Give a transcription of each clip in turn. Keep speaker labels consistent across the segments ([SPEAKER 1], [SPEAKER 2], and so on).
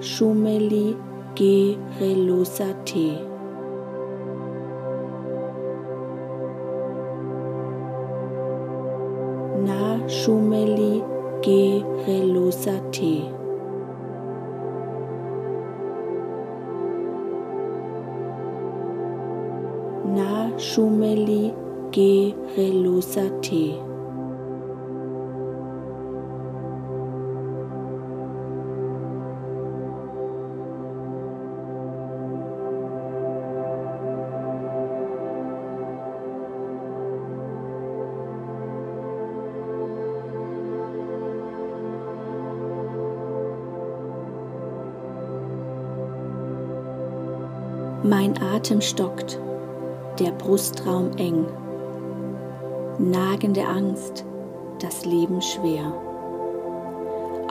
[SPEAKER 1] Shumeli Ge Relusa Te. Na Shumeli Ge Relusa Te. Na Shumeli Ge Mein Atem stockt, der Brustraum eng, nagende Angst, das Leben schwer.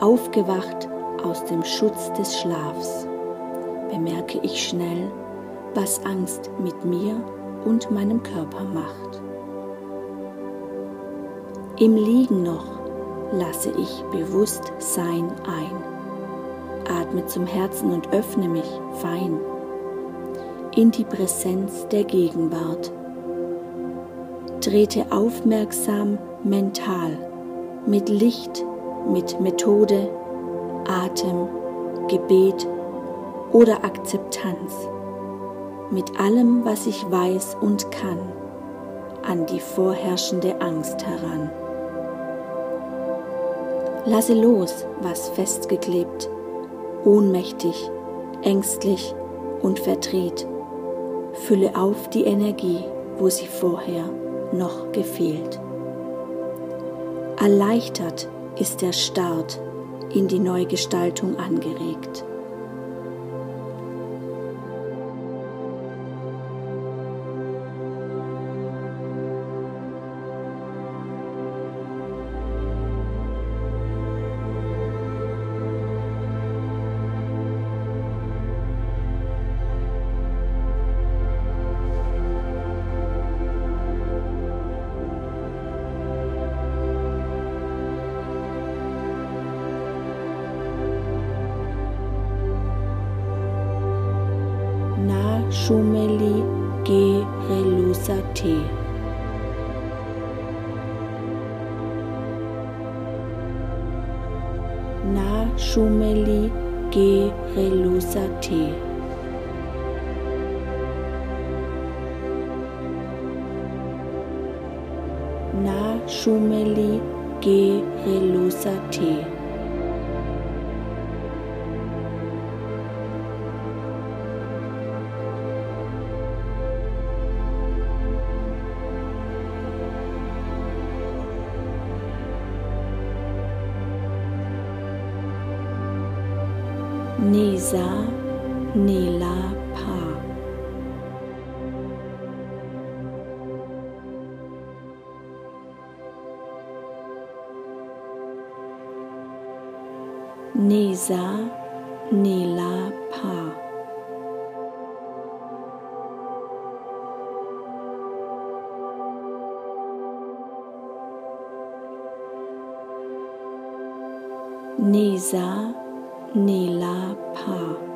[SPEAKER 1] Aufgewacht aus dem Schutz des Schlafs, bemerke ich schnell, was Angst mit mir und meinem Körper macht. Im Liegen noch lasse ich Bewusstsein ein, atme zum Herzen und öffne mich fein in die Präsenz der Gegenwart. Trete aufmerksam mental mit Licht, mit Methode, Atem, Gebet oder Akzeptanz, mit allem, was ich weiß und kann, an die vorherrschende Angst heran. Lasse los, was festgeklebt, ohnmächtig, ängstlich und verdreht Fülle auf die Energie, wo sie vorher noch gefehlt. Erleichtert ist der Start in die Neugestaltung angeregt. Shumeli Ge Relusa Te. Na Shumeli Ge Relusa Te. Na Shumeli Ge Relusa Te. Nisa Nila Pa. Nisa Nila Pa. Nisa Nilapa.